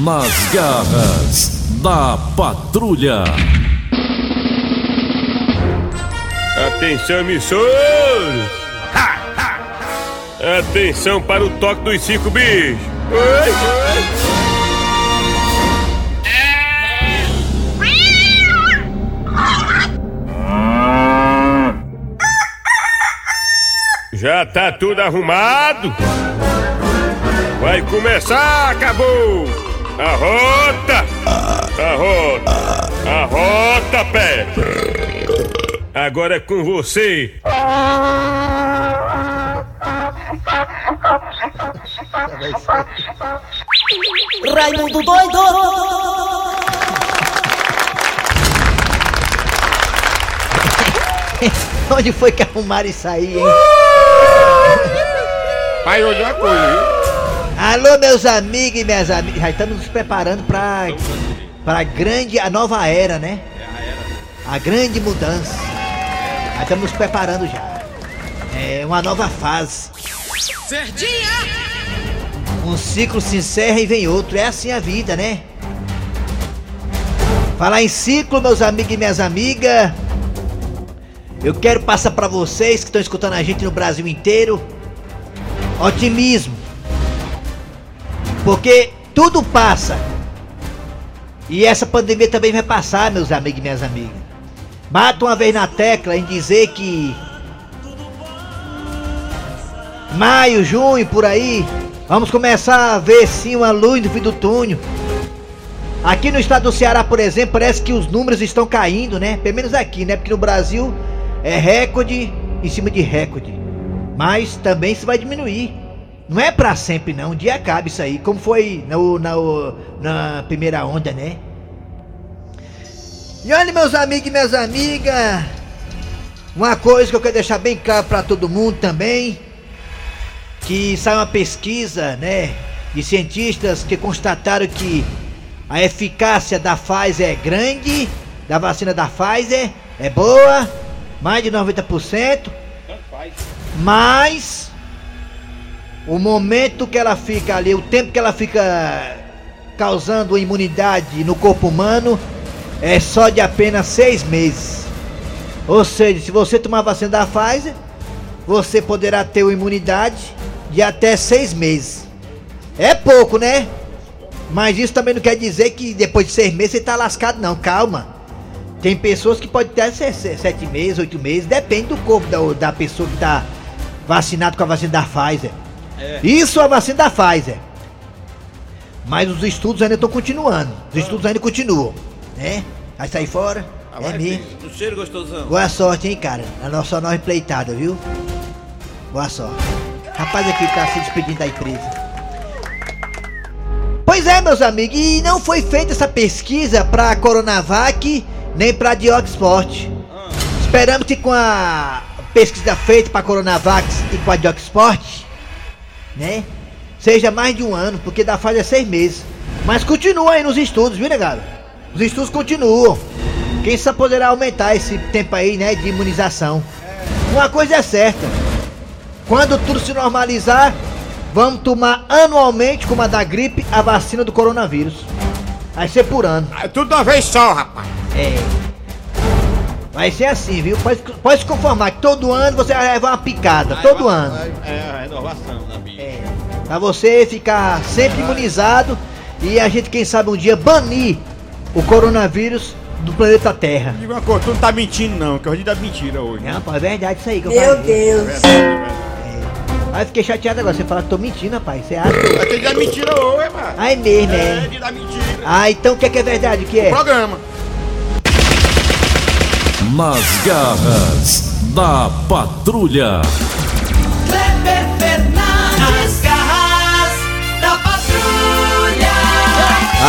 Nas garras da patrulha. Atenção, emissores! Atenção para o toque dos cinco bichos! Já tá tudo arrumado? Vai começar, acabou! A rota! A rota! A rota, pé! Agora é com você! Raimundo doido! Onde foi que arrumaram isso aí, hein? Pai, hoje é coisa, viu? Alô, meus amigos e minhas amigas. Já estamos nos preparando para para grande, a nova era, né? A grande mudança. Já estamos nos preparando já. É uma nova fase. Um ciclo se encerra e vem outro. É assim a vida, né? Falar em ciclo, meus amigos e minhas amigas. Eu quero passar para vocês que estão escutando a gente no Brasil inteiro otimismo. Porque tudo passa. E essa pandemia também vai passar, meus amigos e minhas amigas. Bata uma vez na tecla em dizer que maio, junho, por aí, vamos começar a ver sim uma luz no fim do túnel. Aqui no estado do Ceará, por exemplo, parece que os números estão caindo, né? Pelo menos aqui, né? Porque no Brasil é recorde em cima de recorde. Mas também se vai diminuir. Não é pra sempre não, um dia acaba isso aí, como foi no, na, na primeira onda, né? E olha meus amigos e minhas amigas, uma coisa que eu quero deixar bem claro para todo mundo também, que sai uma pesquisa, né, de cientistas que constataram que a eficácia da Pfizer é grande, da vacina da Pfizer é boa, mais de 90%, mas o momento que ela fica ali, o tempo que ela fica causando imunidade no corpo humano é só de apenas seis meses. Ou seja, se você tomar a vacina da Pfizer, você poderá ter uma imunidade de até seis meses. É pouco, né? Mas isso também não quer dizer que depois de seis meses você tá lascado, não. Calma. Tem pessoas que podem ter sete meses, oito meses, depende do corpo da, da pessoa que tá vacinado com a vacina da Pfizer. É. Isso é a vacina da Pfizer. Mas os estudos ainda estão continuando. Os estudos ainda continuam, né? Vai sair fora. Ah, é mesmo. Do cheiro gostosão. Boa sorte, hein, cara. A nossa nova empleitada, viu? Boa sorte. Rapaz aqui tá se despedindo da empresa. Pois é, meus amigos, e não foi feita essa pesquisa pra Coronavac nem pra Dioxport. Ah. Esperamos que com a pesquisa feita pra Coronavac e com a Dioxport, né? Seja mais de um ano, porque da fase é seis meses. Mas continua aí nos estudos, viu, negado? Os estudos continuam. Quem sabe poderá aumentar esse tempo aí, né, de imunização. Uma coisa é certa. Quando tudo se normalizar, vamos tomar anualmente, como a da gripe, a vacina do coronavírus. Vai ser por ano. É tudo uma vez só, rapaz. É. Vai ser assim, viu? Pode, pode se conformar que todo ano você vai levar uma picada. todo ano. É, a renovação da vida. É. Pra você ficar sempre imunizado e a gente, quem sabe, um dia banir o coronavírus do planeta Terra. Diga uma coisa, tu não tá mentindo não, que hoje dá mentira hoje. Não, pô, é verdade isso aí que eu Meu falei. Deus. É verdade, é verdade. É. Aí fiquei chateado agora, você fala que tô mentindo, rapaz. Você acha que. É que dá mentira hoje, mano. Ah, é mesmo, é. É, de dar mentira. Ah, então o que é, que é verdade? O que é? O programa. Nas garras da patrulha. Kleber Fernandes, garras da patrulha.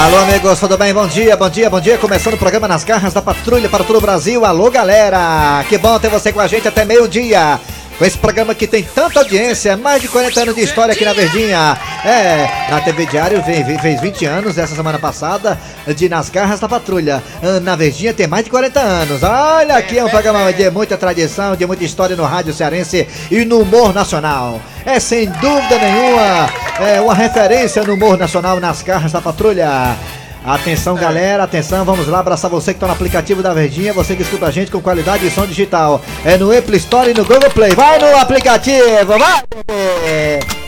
Alô, amigos, tudo bem? Bom dia, bom dia, bom dia. Começando o programa Nas Garras da Patrulha para todo o Brasil. Alô, galera! Que bom ter você com a gente até meio-dia. Esse programa que tem tanta audiência, mais de 40 anos de história aqui na Verdinha. É, na TV Diário fez 20 anos essa semana passada de Nas Garras da Patrulha. Ah, na Verdinha tem mais de 40 anos. Olha, aqui é um programa de muita tradição, de muita história no rádio cearense e no humor nacional. É sem dúvida nenhuma É uma referência no humor nacional nas carras da patrulha. Atenção galera, atenção, vamos lá abraçar você que tá no aplicativo da Verdinha, você que escuta a gente com qualidade de som digital. É no Apple Store e no Google Play. Vai no aplicativo, vai!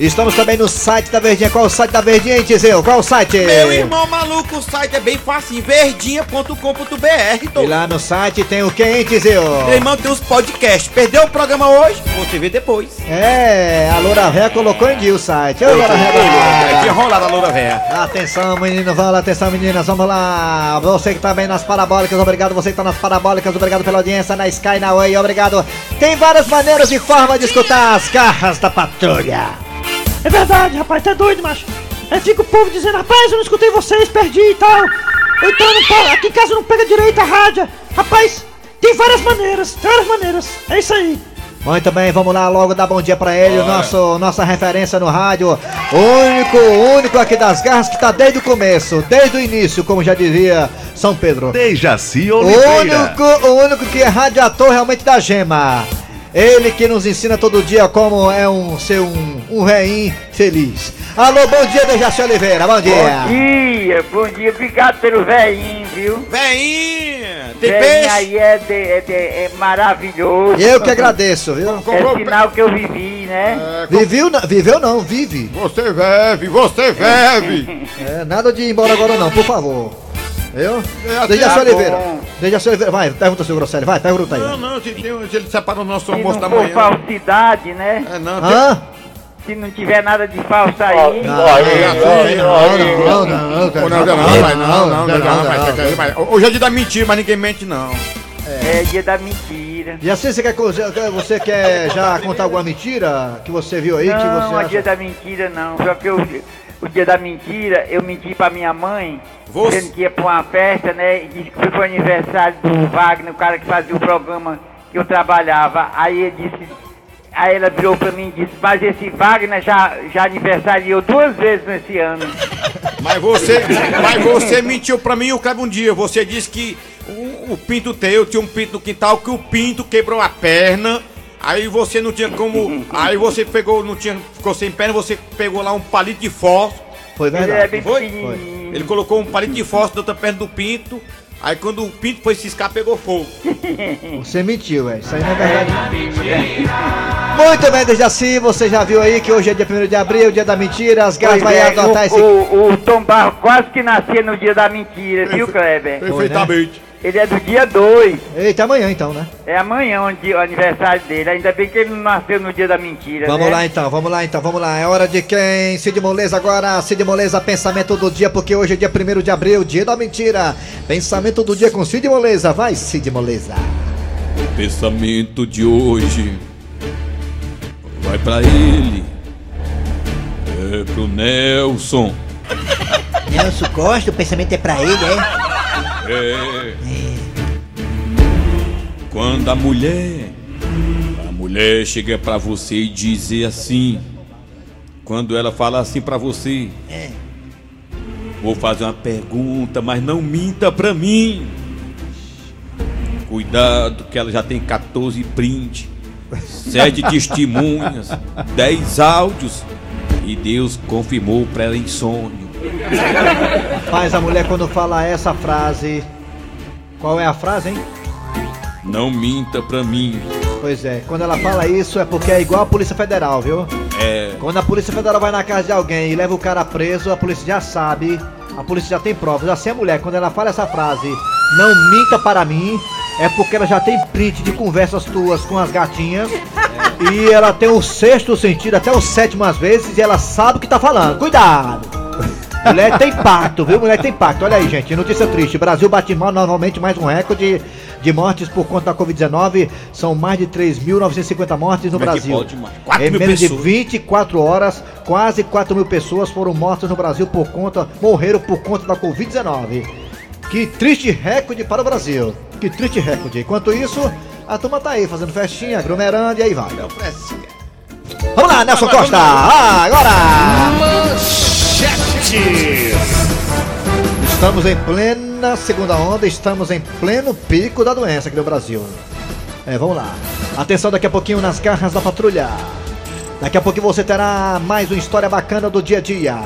Estamos também no site da Verdinha. Qual o site da Verdinha, hein, Tizeu? Qual o site? Meu irmão maluco, o site é bem fácil, verdinha.com.br. E lá no site tem o que, hein, Tizeu? Meu irmão tem os podcasts. Perdeu o programa hoje? Você vê depois. É, a Loura Véia colocou em dia o site. Ô, Loura Véia, rolado a loura véia. Atenção, meninos, vamos lá, atenção, meninas, vamos lá. Você que tá bem nas parabólicas, obrigado. Você que tá nas parabólicas, obrigado pela audiência na Sky, na Way, obrigado. Tem várias maneiras e formas de escutar as garras da patrulha. É verdade, rapaz, tá doido, macho. Aí fica o povo dizendo, rapaz, eu não escutei vocês, perdi e tal. Então, não pega- aqui em casa não pega direito a rádio. Rapaz, tem várias maneiras, várias maneiras. É isso aí. Muito bem, vamos lá logo dar bom dia pra ele, o nosso, nossa referência no rádio. Único, o único aqui das garras que tá desde o começo, desde o início, como já dizia São Pedro. Dejaci Oliveira. único, o único que é radiator realmente da gema. Ele que nos ensina todo dia como é um ser um, um reim feliz. Alô, bom dia, Dejaci Oliveira, bom dia. Bom dia, bom dia, obrigado pelo velhinho, viu? Veinha, tem Velhinho peixe? aí é, de- é de- é maravilhoso. Eu que agradeço, viu? É sinal que eu vivi, né? Viveu, não- viveu não, vive. Você vive, você vive. É, nada de ir embora agora não, por favor. Eu? Dejaci tá Oliveira. Dejaci Oliveira, vai, pergunta seu Grosselio, vai, pergunta aí. Não, não, se, tem, se ele separou o nosso Se almoço não da for manhã. falsidade, né? É, não, tem, Hã? Se não tiver nada de falso aí, Não, não, não, não, não, não, não, não, não, não, não. Hoje é dia da mentira, mas ninguém mente, não. é dia da mentira. E assim você quer, você quer já contar alguma mentira que você viu aí que Não, você é dia acha? da mentira não. Só que eu, o dia da mentira, eu menti pra minha mãe, Você- dizendo que ia pra uma festa, né? E disse que foi pro aniversário do Wagner, o cara que fazia o programa que eu trabalhava. Aí ele disse. Aí ela virou pra mim e disse, mas esse Wagner já, já aniversariou duas vezes nesse ano. Mas você, mas você mentiu pra mim, o Cleber, um dia. Você disse que o, o pinto teu tinha um pinto no quintal, que o pinto quebrou a perna. Aí você não tinha como. Aí você pegou, não tinha, ficou sem perna, você pegou lá um palito de fósforo. Foi Ele é verdade. bem Foi? pequenininho. Ele colocou um palito de fósforo na outra perna do pinto. Aí quando o pinto foi ciscar, pegou fogo. Você mentiu, velho. Isso aí não é verdade. Muito bem, Dejaci, você já viu aí que hoje é dia 1 de abril, dia da mentira, as garras vai é, adotar o, esse. o, o Tom Barro quase que nascia no dia da mentira, viu, Kleber? Perfeitamente. Ele é do dia 2. Eita, amanhã então, né? É amanhã o, dia- o aniversário dele. Ainda bem que ele não nasceu no dia da mentira. Vamos né? lá então, vamos lá então, vamos lá. É hora de quem? Cid Moleza agora, Cid Moleza, pensamento do dia, porque hoje é dia 1 de abril, dia da mentira. Pensamento do dia com Cid Moleza. Vai, Cid Moleza. O pensamento de hoje vai pra ele. É pro Nelson. Nelson Costa, o pensamento é pra ele, é? É. Quando a mulher, a mulher chega pra você e dizer assim, quando ela fala assim pra você, vou fazer uma pergunta, mas não minta pra mim. Cuidado que ela já tem 14 print, 7 testemunhas, 10 áudios e Deus confirmou pra ela em sonho. Faz a mulher quando fala essa frase. Qual é a frase, hein? Não minta pra mim. Pois é, quando ela fala isso é porque é igual a Polícia Federal, viu? É. Quando a Polícia Federal vai na casa de alguém e leva o cara preso, a polícia já sabe, a polícia já tem provas. Assim a mulher, quando ela fala essa frase, não minta para mim, é porque ela já tem print de conversas tuas com as gatinhas. E ela tem o sexto sentido, até o sétimo às vezes, e ela sabe o que tá falando. Cuidado! Mulher tem pacto, viu? Mulher tem pacto. Olha aí, gente, notícia triste. Brasil bate mal novamente mais um recorde de mortes por conta da Covid-19. São mais de 3.950 mortes no Como é Brasil. pode, mano? Quatro em menos pessoas. de 24 horas, quase 4 mil pessoas foram mortas no Brasil por conta, morreram por conta da Covid-19. Que triste recorde para o Brasil. Que triste recorde. Enquanto isso, a turma tá aí fazendo festinha, aglomerando e aí vai. Vamos lá, Nelson Costa! Agora! Estamos em plena segunda onda, estamos em pleno pico da doença aqui no Brasil. É, vamos lá. Atenção daqui a pouquinho nas garras da patrulha. Daqui a pouco você terá mais uma história bacana do dia a dia.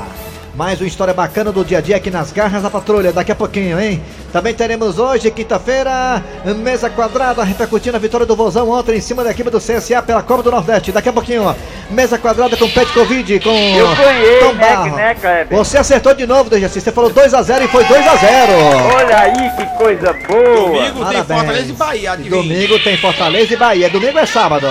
Mais uma história bacana do dia a dia aqui nas garras da patrulha, daqui a pouquinho, hein? Também teremos hoje, quinta-feira, mesa quadrada, repercutindo a vitória do Vozão ontem em cima da equipe do CSA pela Copa do Nordeste. Daqui a pouquinho, ó, mesa quadrada com Pet Covid, com Eu ganhei, Tom né, Barro. né, Kleber? Você acertou de novo, Dejaci. Você falou 2x0 e foi 2x0. Olha aí que coisa boa. Domingo tem Parabéns. Fortaleza e Bahia, adivinha. Domingo tem Fortaleza e Bahia. Domingo é sábado.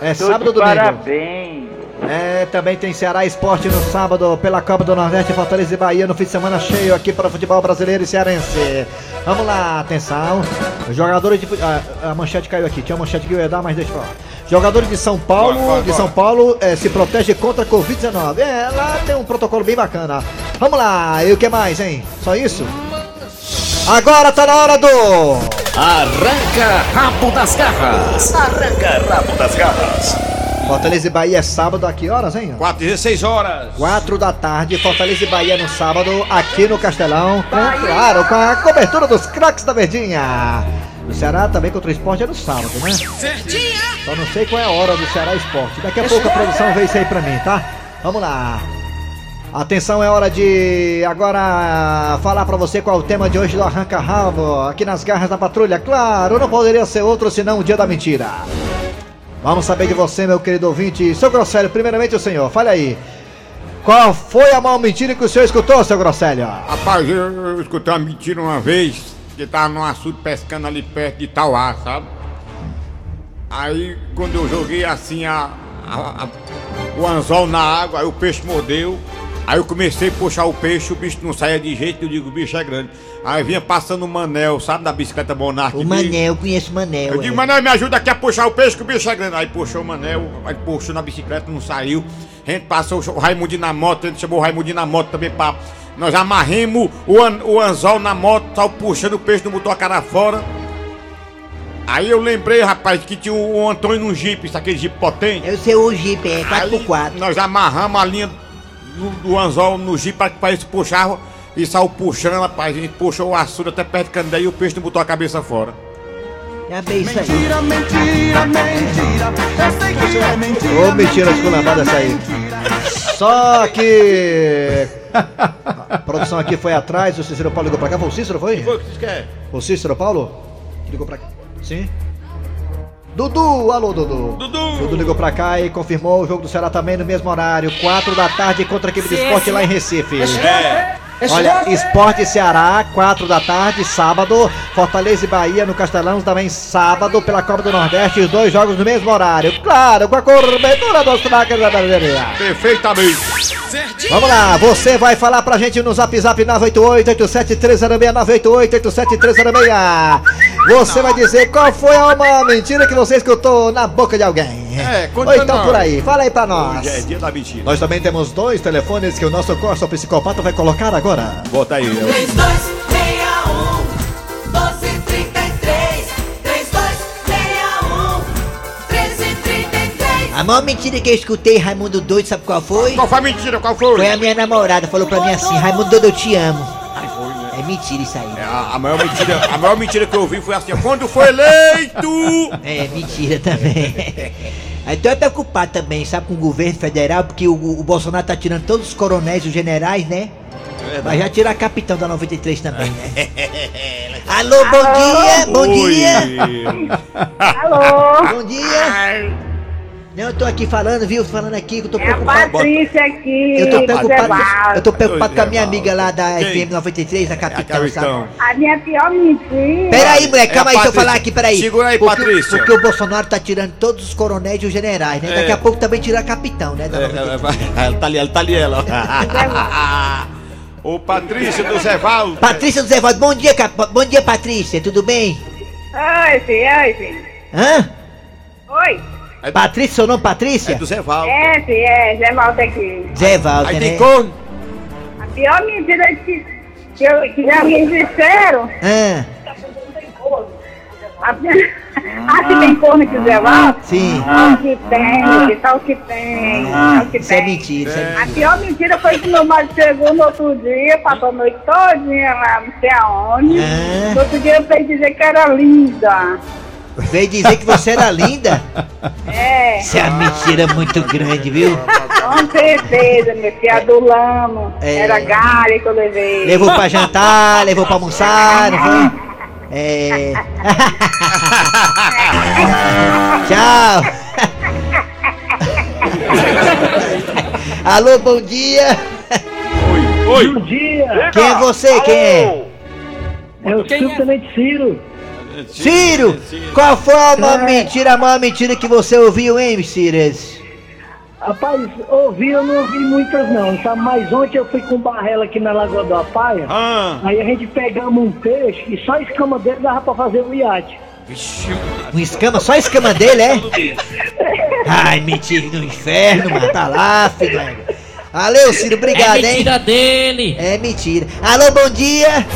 É Tô sábado ou domingo? Parabéns. É, também tem Ceará Esporte no sábado pela Copa do Nordeste, Fortaleza e Bahia no fim de semana cheio aqui para o futebol brasileiro e cearense. Vamos lá, atenção. Jogadores de. fu- ah, a manchete caiu aqui, tinha uma manchete que eu ia dar, mas deixa eu falar. Jogadores de São Paulo, Bora, bora, de São bora. Paulo eh, se protege contra a Covid-19. É, lá tem um protocolo bem bacana. Vamos lá, e o que mais, hein? Só isso? Agora tá na hora do. Arranca rabo das garras. Arranca rabo das garras. Fortaleza e Bahia é sábado a que horas, hein? 4 16 horas. 4 da tarde, Fortaleza e Bahia no sábado, aqui no Castelão, com, claro, com a cobertura dos craques da Verdinha. O Ceará também contra o esporte é no sábado, né? Só não sei qual é a hora do Ceará Esporte. Daqui a pouco a produção vê isso aí pra mim, tá? Vamos lá. Atenção, é hora de agora falar pra você qual é o tema de hoje do Arranca Rabo, aqui nas garras da patrulha. Claro, não poderia ser outro senão o dia da mentira. Vamos saber de você, meu querido ouvinte. Seu Grosselho, primeiramente o senhor, fale aí. Qual foi a maior mentira que o senhor escutou, seu Grosselho? Rapaz, eu, eu escutei uma mentira uma vez, que tava num açude pescando ali perto de Tauá, sabe? Aí quando eu joguei assim a, a- a- o anzol na água, aí o peixe mordeu. Aí eu comecei a puxar o peixe, o bicho não saía de jeito, eu digo, o bicho é grande. Aí vinha passando o Manel, sabe, da bicicleta Monark. O Manel, conheço o Manel. Eu digo, é. Manel, me ajuda aqui a puxar o peixe que o bicho é grande. Aí puxou o Manel, aí puxou na bicicleta, não saiu. A gente passou o Raimundinho na moto, a gente chamou o Raimundinho na moto também pra. Nós amarremos o, an- o anzol na moto, saiu puxando o peixe, não botou a cara fora. Aí eu lembrei, rapaz, que tinha o, Antônio num jipe, isso aquele jipe potente. Eu sei o Jeep, é Aí 4x4. nós amarramos a linha do, do anzol no jipe para que puxava e saiu puxando, rapaz. A gente puxou o açude até perto do Candé e o peixe não botou a cabeça fora. Já bem isso aí. Mentira, mentira, mentira. Eu sei que é mentira. Ô, mentira esculambada essa aí. Só que. A produção aqui foi atrás, o Cícero Paulo ligou pra cá. Foi o Cícero, foi? Foi o que vocês querem? O Cícero Paulo? Ligou pra cá. Sim? Dudu, alô Dudu. Dudu! Dudu ligou pra cá e confirmou o jogo do Ceará também no mesmo horário, 4 da tarde contra a equipe do esporte lá em Recife. É. Olha, Esporte Ceará, 4 da tarde, sábado. Fortaleza e Bahia no Castelão, também sábado, pela Copa do Nordeste. Os dois jogos no mesmo horário. Claro, com a cobertura dos craques da Brasileira. Perfeitamente. Vamos lá, você vai falar pra gente no zap zap 988-87306, 988-87306. Você vai dizer qual foi a uma mentira que você escutou na boca de alguém. É, Ou então por aí, fala aí pra nós. Hoje é dia da mentira. Nós também temos dois telefones que o nosso Costa Psicopata vai colocar agora. Bota aí. 3261 maior mentira que eu escutei, Raimundo Doido, sabe qual foi? Qual foi a mentira? Qual foi? Foi a minha namorada, falou pra mim assim, Raimundo Doido, eu te amo. É mentira isso aí. É, a, a maior mentira, a maior mentira que eu ouvi foi assim, quando foi eleito! É mentira também. Então eu tô preocupado também, sabe, com o governo federal, porque o, o Bolsonaro tá tirando todos os coronéis, os generais, né? Mas já tirar a capitão da 93 também, né? Alô, bom dia, bom dia, Alô, bom dia. Não, eu tô aqui falando, viu? Falando aqui que eu tô é a preocupado. Patrícia aqui. Eu tô preocupado, Zé eu tô preocupado com a minha Zé amiga lá da Quem? FM 93, a capitão, sabe? Capitão. A minha pior mentira. Peraí, moleque, É calma aí, deixa eu falar aqui, peraí. Segura aí, porque, Patrícia. Porque o Bolsonaro tá tirando todos os coronéis e os generais, né? Daqui É. a pouco também tira a capitão, né? da 93. Ela tá ali, ela tá ali, ela. Ô Patrícia do Zé Valdo. Patrícia do Zé Valdo, bom dia, cap... bom dia, Patrícia, tudo bem? Oi, filho, oi, filho. Hã? Oi. Patrícia, seu nome É Patrícia? do Zé Valdo. É, filho, é, Zé Walter aqui. Zé Valdo, Aí né? tem corno. A pior mentira que, que, eu, que já me disseram. Hã? A, ah, que tem corno que o Zé Walter? Sim. O que tem, que o que tem, o que Isso é tem. mentira, isso é mentira. A pior mentira foi que meu marido chegou no outro dia, passou a noite todinha lá, não sei aonde. Ah. No outro dia eu fui dizer que era linda. Veio dizer que você era linda. É, Isso é uma mentira muito grande, viu? com certeza, meu filho, adulamos. É. Era galha que eu levei. Levou pra jantar, levou pra almoçar, não foi? É. Tchau. Alô, bom dia. Oi. Bom dia! Quem é você? Quem é? É o subtenente Ciro. Ciro! Qual foi a maior mentira, a maior mentira que você ouviu, hein, Cires? Rapaz, ouvi, eu não ouvi muitas não, sabe? Mas ontem eu fui com o Barrela aqui na Lagoa do Apaia. Ah. Aí a gente pegamos um peixe e só a escama dele dava pra fazer o iate. Um escama, só a escama dele, é? Ai, mentira no inferno, mano. Tá lá, filho. Valeu, Ciro, obrigado, é mentira dele. hein? É mentira. Alô, bom dia.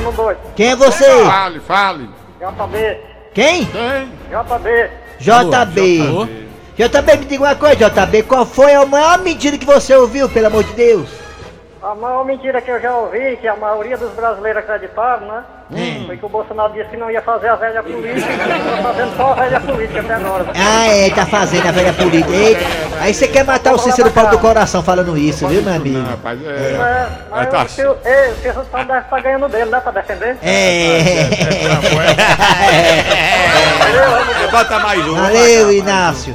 Meu doido? Quem é você? Fale, fale. JB, Quem? Quem? JB. JB. JB, me diga uma coisa, JB. Qual foi a maior mentira que você ouviu, pelo amor de Deus? A maior mentira que eu já ouvi, que a maioria dos brasileiros acreditaram, né? Hum. Foi que o Bolsonaro disse que não ia fazer a velha política, tá fazendo só a velha política até agora. Ah, é, tá fazendo a velha política. Eita, aí você quer matar o Cícero Paulo do coração falando isso, viu, meu amigo? Não, rapaz, é. É, Mas tá ei, o só deve estar ganhando dele, né, pra defender? É. É, Bota mais um. Valeu, Inácio.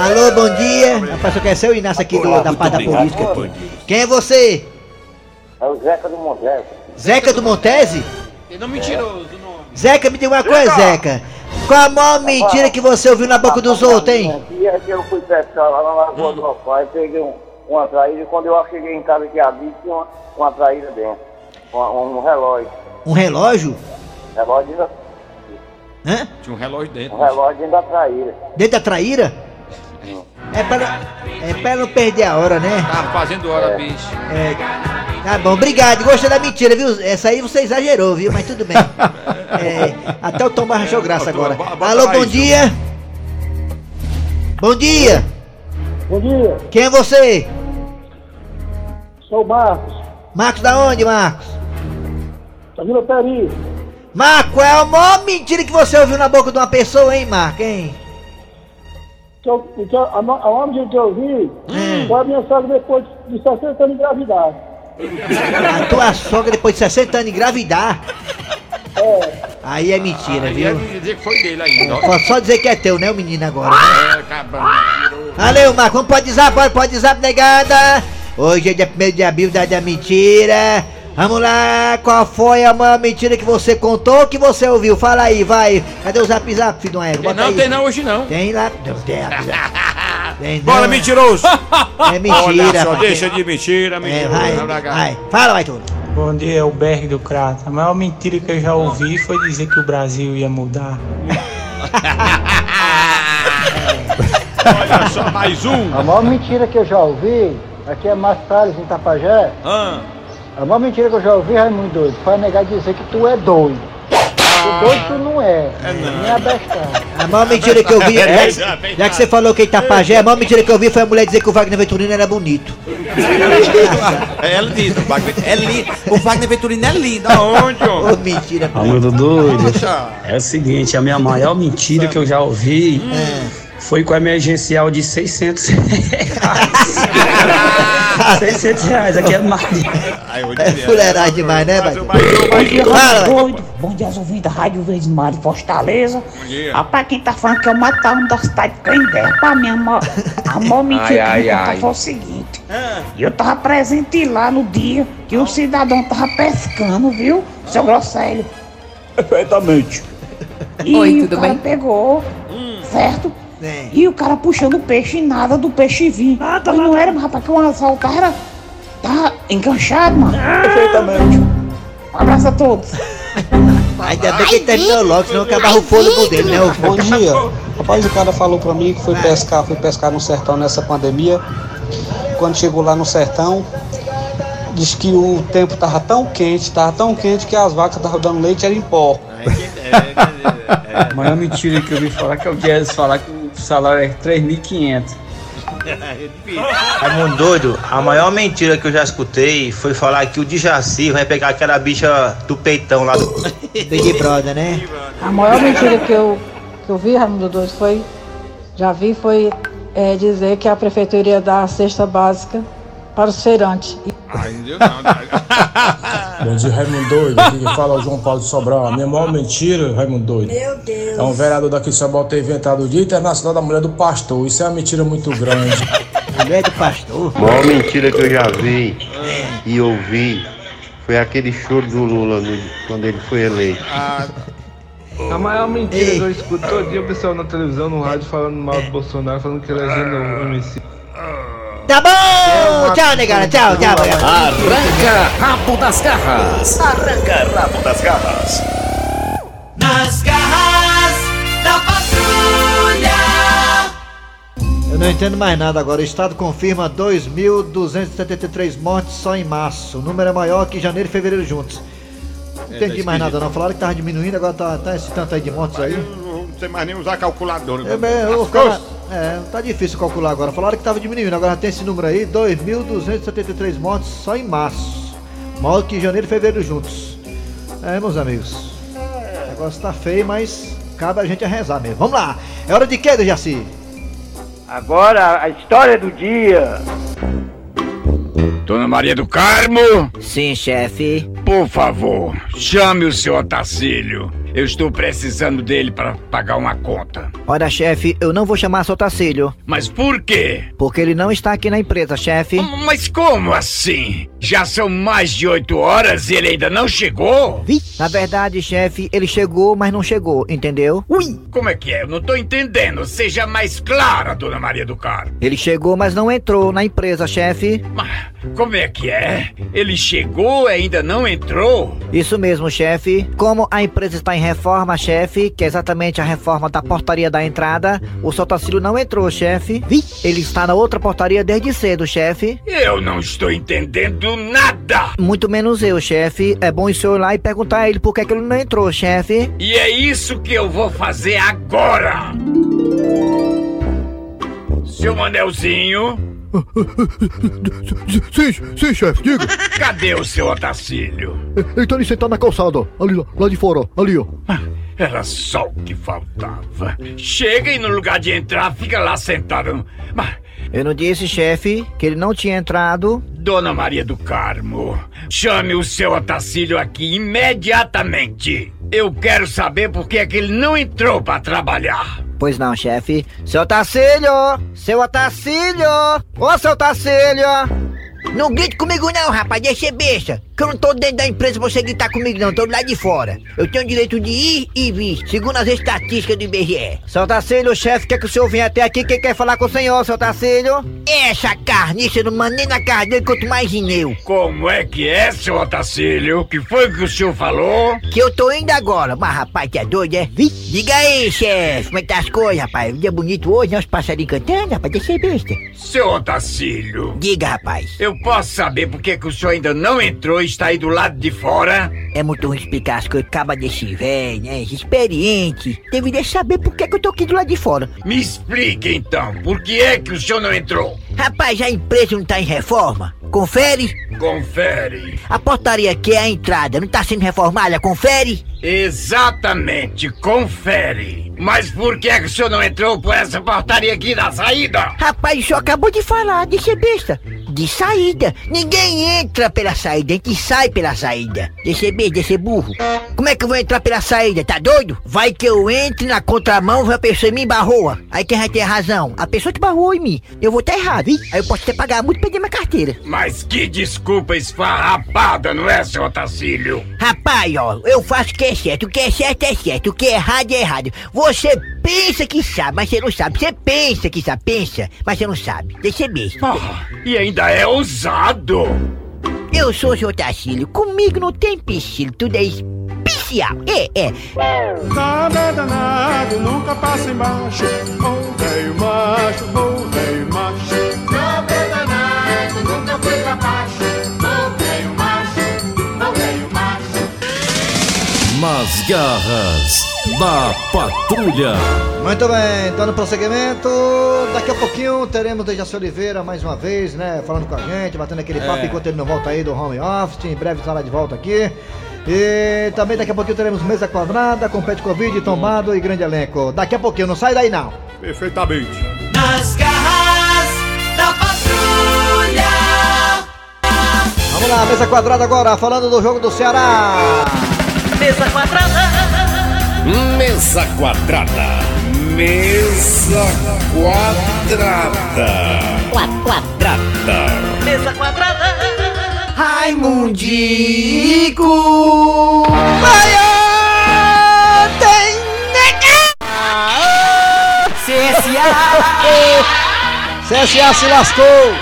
Alô, bom dia. Rapaz, eu quero ser o Inácio aqui do, da parte da política. Quem é você? É o Zeca do Monteiro. Zeca do Montese? Não mentiroso o nome. Zeca, me diga uma coisa, Zeca. Qual a maior mentira que você ouviu na boca dos outros, hein? dia que eu fui pescar lá na Lagoa do Rapaz, peguei um, uma traíra e quando eu cheguei em casa que abri, tinha uma, uma traíra dentro. Uma- um relógio. Um relógio? Relógio da, Hã? Tinha um relógio dentro. um relógio dentro da traíra. Dentro da traíra? É pra, é pra não perder a hora, né? Tava fazendo hora, bicho. É, tá bom, obrigado. Gostei da mentira, viu? Essa aí você exagerou, viu? Mas tudo bem. É, até o Tom Barra achou graça agora. Alô, bom dia. Bom dia. Bom dia, Quem é você? sou o Marcos, Marcos da onde, Marcos? da Vila Peri. Marco, é a maior mentira que você ouviu na boca de uma pessoa, hein, Marco, hein? Que eu, que eu, a, a maior que eu vi Hum. foi a minha sogra depois de 60 anos de gravidade. A tua sogra, depois de 60 anos, engravidar. Aí é mentira, Aí ia viu? dizer que foi dele ainda. ó. Pode só dizer que é teu, né, o menino agora? né? É, mentiroso. Valeu, Marco. Vamos pode zap, pode, pode zap, negada. Hoje é dia 1 de abril, da mentira. Vamos lá, qual foi a maior mentira que você contou que você ouviu? Fala aí, vai. Cadê o zap zap, filho do Bota não, aí. tem não hoje não. Tem lá. Não, tem, lá. tem não. Bora, mentiroso. É mentira, Olha só, deixa de mentira, É, mentiroso. vai, Vai. Fala, vai tudo. Bom dia, é o Berg do Crato. A maior mentira que eu já ouvi foi dizer que o Brasil ia mudar. Olha só, mais um. A maior mentira que eu já ouvi, aqui é Márcio Salles, em Tapajé. Ah, A maior mentira que eu já ouvi, Raimundo Doido, foi negar dizer que tu é doido. O doido tu não é, nem abestado. A maior mentira que eu vi, É, já, que- já que você falou que Itapajé, a maior mentira que eu vi foi a mulher dizer que o Wagner Venturino era bonito. ela disse, o Wagner é lindo. O Wagner Venturino é lindo. Aonde, Ô, homem? mentira. pô. Raimundo doido. É o seguinte, a minha maior mentira que eu já ouvi foi com a emergencial de 600 reais. 600 reais, aqui é hoje É fuleiragem demais, né, um, Baito? um, mais um. Fala, vai. Doido. Bom dia, ouvintes da Rádio Verde Mar de Fortaleza. Bom dia. Rapaz, quem tá falando que eu matar um da cidade de Canindé. Rapaz, minha maior, a maior mentira Ai, que ai, foi o seguinte. Eu tava presente lá no dia que o cidadão tava pescando, viu? Seu Grosselio. Perfeitamente. E Oi, o tudo cara bem? pegou, certo? É. E o cara puxando o peixe e nada do peixe vir. Nada, Mas não nada. era, mas rapaz, que uma assalto era. Tá enganchado, mano. Perfeitamente. Um abraço a todos. Ainda bem que ele terminou logo, senão acabava o fôlego dele, né? O Bom dia. Rapaz, o cara falou pra mim que foi pescar, foi pescar no sertão nessa pandemia. Quando chegou lá no sertão, disse que o tempo tava tão quente, tava tão quente que as vacas estavam dando leite era em pó. A maior mentira que eu vi falar que é o Jazz falar que o salário é 3.500. Raimundo doido, a maior mentira que eu já escutei foi falar que o Dijaci vai pegar aquela bicha do peitão lá do. Big Brother, né? A maior mentira que eu, que eu vi, Raimundo Doido, foi. Já vi, foi é, dizer que a prefeitura ia dar a cesta básica para os feirantes. Bom dia, Raimundo Doido. Aqui quem fala é o João Paulo de Sobral. A minha maior mentira, Raimundo Doido. Meu Deus. É um vereador daqui de Sobral ter inventado o Dia Internacional da Mulher do Pastor. Isso é uma mentira muito grande. Mulher do pastor? A maior mentira que eu já vi e ouvi foi aquele choro do Lula no- quando ele foi eleito. A maior mentira que eu escuto todo dia o pessoal na televisão, no rádio, falando mal do Bolsonaro, falando que ele é o homicídio. Tá bom! Tchau, negada. Tchau, tchau. Arranca rabo das garras. Arranca rabo das garras. Nas garras da patrulha. Eu não entendo mais nada agora. O Estado confirma 2.273 mortes só em março. O número é maior que janeiro e fevereiro juntos. Não É, entendi tá mais nada não. Falaram que tava diminuindo, agora tá, tá esse tanto aí de mortes aí. Não sei mais nem usar calculadora. É, bem, eu ficar- é, tá difícil calcular agora. Falaram que tava diminuindo, agora tem esse número aí, 2.273 mortes só em março. Maior que janeiro e fevereiro juntos. É, meus amigos. O negócio tá feio, mas cabe a gente a rezar mesmo. Vamos lá. É hora de quê, Dejaci? Agora a história do dia. Dona Maria do Carmo? Sim, chefe. Por favor, chame o seu Otacílio. Eu estou precisando dele para pagar uma conta. Olha, chefe, eu não vou chamar seu Tacílio. Mas por quê? Porque ele não está aqui na empresa, chefe. Mas como assim? Já são mais de oito horas e ele ainda não chegou? Na verdade, chefe, ele chegou, mas não chegou, entendeu? Ui! Como é que é? Eu não tô entendendo. Seja mais clara, Dona Maria do Carmo. Ele chegou, mas não entrou na empresa, chefe. Como é que é? Ele chegou e ainda não entrou? Isso mesmo, chefe. Como a empresa está em reforma, chefe, que é exatamente a reforma da portaria da entrada, o seu Tacílio não entrou, chefe. Ele está na outra portaria desde cedo, chefe. Eu não estou entendendo nada! Muito menos eu, chefe. É bom o senhor ir lá e perguntar a ele por que, que ele não entrou, chefe. E é isso que eu vou fazer agora! Seu Manelzinho, Sim, sim, chefe, diga. cadê o seu Otacílio? Ele tá ali sentado na calçada, ali lá, lá de fora, ali, ó. Era só o que faltava. Chega e no lugar de entrar, fica lá sentado. Mas, Eu não disse, chefe, que ele não tinha entrado. Dona Maria do Carmo, chame o seu Otacílio aqui imediatamente. Eu quero saber por que é que ele não entrou para trabalhar. Pois não, chefe. Seu Tacílio! Seu Otacílio! Ô, seu Tacílio! Não grite comigo não, rapaz, deixa ser besta. Que eu não tô dentro da empresa pra você gritar comigo não, tô do lado de fora. Eu tenho direito de ir e vir, segundo as estatísticas do IBGE. Seu Tacílio, o chefe quer que o senhor venha até aqui. Quem quer falar com o senhor, seu Tacílio? Essa carniça não manda nem na cara dele, quanto mais em eu. Como é que é, seu Otacílio? O que foi que o senhor falou? Que eu tô indo agora, mas rapaz, que é doido, é? Diga aí, chefe, como é que tá as coisas, rapaz? Um dia bonito hoje, né? Os passarinhos cantando, rapaz, deixa ser besta. Seu Otacílio. Diga, rapaz. Eu posso saber por que, que o senhor ainda não entrou e está aí do lado de fora? É muito ruim explicar as coisas, acaba desse velho, né? Experiente. Deveria saber por que, que eu tô aqui do lado de fora. Me explique então, por que é que o senhor não entrou? Rapaz, a empresa não tá em reforma? Confere. Confere. A portaria que é a entrada não tá sendo reformada? Confere. Exatamente, confere. Mas por que é que o senhor não entrou por essa portaria aqui da saída? Rapaz, o senhor acabou de falar, de ser besta. De saída. Ninguém entra pela saída, a gente sai pela saída. De ser besta, de ser burro. Como é que eu vou entrar pela saída, tá doido? Vai que eu entre na contramão e a pessoa me barroa. Aí quem vai ter razão? A pessoa que barrou em mim. Eu vou estar errado, hein? Aí eu posso até pagar muito e perder minha carteira. Mas que desculpa esfarrapada, não é, seu Otacílio? Rapaz, ó, eu faço o que é certo, o que é certo é certo, o que é errado é errado. Você pensa que sabe, mas você não sabe. Você pensa que sabe, pensa, mas você não sabe. Deixa besta. E ainda é ousado. Eu sou o seu Tacílio, comigo não tem empecilho, tudo é especial. É, é. Nada é danado, nunca passa embaixo. Oh, velho macho, oh, velho macho. Nada é danado, nunca foi pra baixo. Oh, velho macho, oh, velho macho. Nas garras da Patrulha. Muito bem, dando prosseguimento. Daqui a pouquinho teremos Dejaci Oliveira mais uma vez, né? Falando com a gente, batendo aquele papo É. enquanto ele não volta aí do home office. Em breve estará de volta aqui. E também daqui a pouquinho teremos mesa quadrada com pet Covid, tombado e grande elenco. Daqui a pouquinho, não sai daí não. Perfeitamente. Nas garras da patrulha. Vamos lá, mesa quadrada agora, falando do jogo do Ceará. Mesa quadrada. Mesa quadrada. Mesa quadrada. Quadrada. Mesa quadrada. Raimundico. tem CSA. CSA se lascou.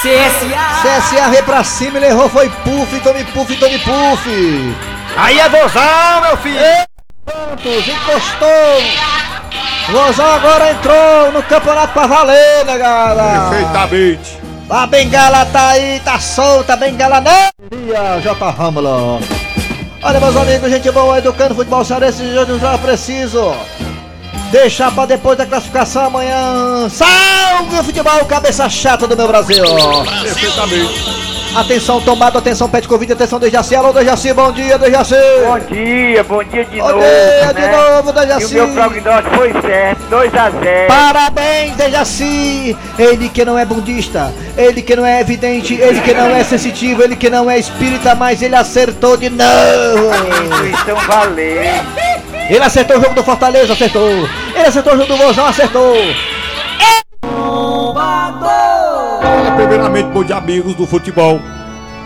CSA. CSA veio pra cima e ele errou, foi puff, tome puff, tome puff. Aí é vozão, meu filho. Santos encostou. Vozão agora entrou no campeonato pra valer, né, galera? Perfeitamente. A bengala tá aí, tá solta, a bengala não. Dia J. Ramla. Olha, meus amigos, gente boa, educando futebol cearense de hoje não preciso. Deixar pra depois da classificação amanhã. Salve o futebol, cabeça chata do meu Brasil. Perfeitamente. Atenção, tomado, atenção, pet Covid, atenção, Dejaci. Alô, Dejaci, bom dia, Dejaci. Bom dia, bom dia de Bom novo. dia de né? novo, Dejaci. E o meu prognóstico foi certo, 2x0. Parabéns, Dejaci! Ele que não é bundista, ele que não é evidente, ele que não é sensitivo, ele que não é espírita, mas ele acertou de novo! Então valeu. Ele acertou o jogo do Fortaleza, acertou! Ele acertou o jogo do Vozão, acertou! Olha, primeiramente, dia, amigos do futebol.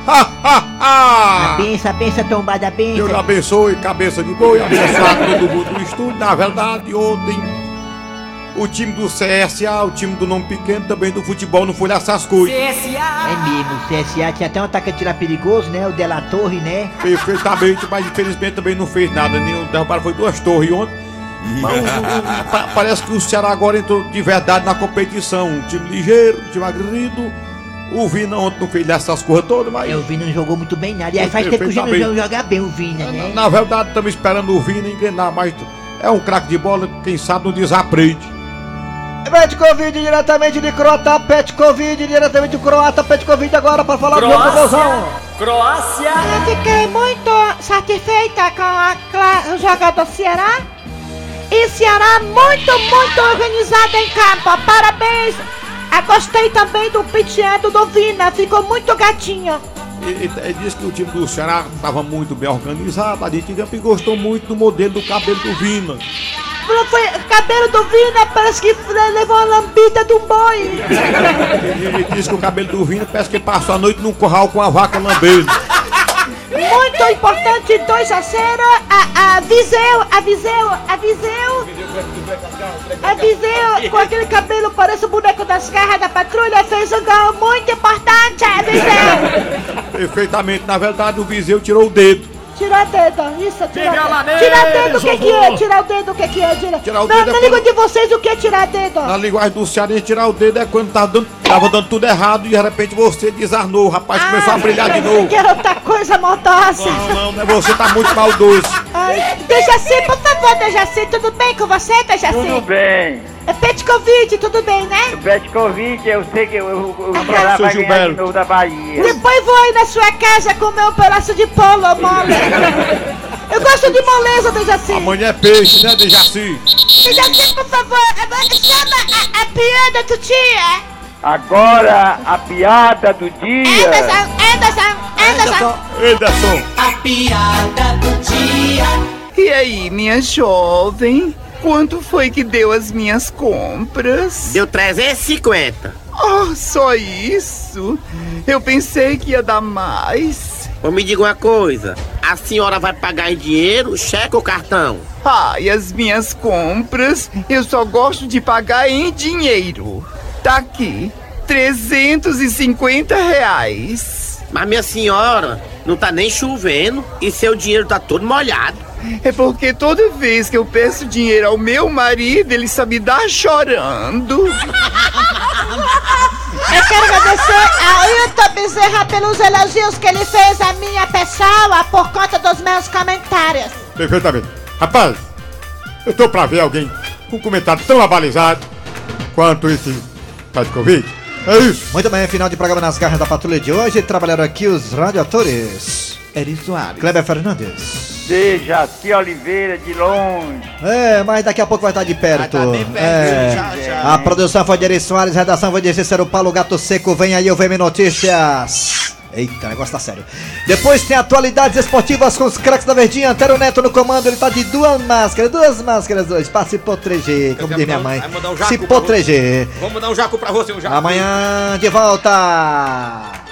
Ha, ha, ha! Pensa, pensa, tombada, Deus pensa. abençoe, cabeça de boi, abençoar todo mundo do estúdio. Na verdade, ontem, o time do CSA, o time do nome pequeno, também do futebol, não foi lá essas coisas. É mesmo, o CSA tinha até um ataque a tirar perigoso, né? O Della Torre, né? Perfeitamente, mas infelizmente também não fez nada. Nem, derrubaram foi duas torres ontem. Mas o- o- pa- parece que o Ceará agora entrou de verdade na competição. Um time ligeiro, um time aguerrido. O Vina ontem não fez essas coisas todas, mas. É, o Vina não jogou muito bem nada. E aí faz tempo que o Perfeitamente. não joga bem, o Vina, né? Na verdade, estamos esperando o Vina engrenar, mas é um craque de bola, quem sabe não desaprende. Pet Covid diretamente de Croata, Pet Covid diretamente de Croata, Pet Covid agora para falar do jogo do Vozão! Croácia. Eu fiquei muito satisfeita com a o jogo do Ceará. E Ceará muito, muito organizado em campo. Parabéns. Ah, gostei também do piteando do Vina. Ficou muito gatinho. Ele, disse que o time do Ceará estava muito bem organizado, a gente também gostou muito do modelo do cabelo do Vina. Foi, o cabelo do Vina parece que levou a lambida do boi. Ele, ele disse que o cabelo do Vina parece que ele passou a noite num curral com a vaca lambendo. Muito importante, 2 a 0. A, a Viseu, a Viseu, a Viseu. A Viseu, com aquele cabelo parece o boneco das garras da patrulha, fez um gol muito importante, a Viseu. Perfeitamente, na verdade o Viseu tirou o dedo. Tirar dedo, isso, tirar dedo. neles, Tirar dedo, o que, que é? Tirar o dedo, o que, que é? Tira... Tirar o não, dedo é não ligo quando- de vocês o que é tirar dedo. Na linguagem do Cearense, tirar o dedo é quando tava dando, tava dando tudo errado e de repente você desarnou, o rapaz começou a brilhar de novo. Que era outra coisa maldosa. Não, não, não é você, tá muito maldoso. Ai, Dejaci, por favor, Dejaci, tudo bem com você, Dejaci? Tudo bem. É pet Covid, tudo bem, né? O Bet Covid, eu sei que o, o, o Abraço, Ceará vai ganhar de Gilberto. novo da Bahia. Depois vou aí na sua casa comer um pedaço de polo mole. Eu gosto de moleza, Dejaci. Amanhã é peixe, né, Dejaci? Dejaci, por favor, agora chama a, a piada do dia. Agora, a piada do dia. Anderson, Anderson, Anderson. Ederson. A piada do dia. E aí, minha jovem? Quanto foi que deu as minhas compras? Deu 350. Oh, só isso? Eu pensei que ia dar mais. Ou me diga uma coisa: a senhora vai pagar em dinheiro, cheque ou cartão? Ai, as minhas compras, eu só gosto de pagar em dinheiro. Tá aqui, 350 reais. Mas minha senhora, não tá nem chovendo e seu dinheiro tá todo molhado. É porque toda vez que eu peço dinheiro ao meu marido, ele só me dá chorando. Eu quero agradecer ao Hilton Bezerra pelos elogios que ele fez à minha pessoa por conta dos meus comentários. Perfeitamente. Rapaz, Eu tô pra ver alguém com um comentário tão abalizado quanto esse de Covid. É isso. Muito bem, final de programa nas garras da patrulha de hoje. Trabalharam aqui os radioatores. Eri Soares. Kleber Fernandes. Dejaci Oliveira de longe. É, mas daqui a pouco vai estar de perto. Vai tá bem perto, É. já, já. A produção foi de Eri Soares, redação foi de Cícero Paulo Gato Seco. Vem aí o VM Notícias. Eita, o negócio tá sério. Depois tem atualidades esportivas com os craques da Verdinha. Antero Neto no comando, ele tá de duas máscaras, duas máscaras hoje. Se proteger, como diz minha mãe. Um jaco Se pra você. proteger. Vamos dar um jaco pra você, um jaco. Amanhã de volta.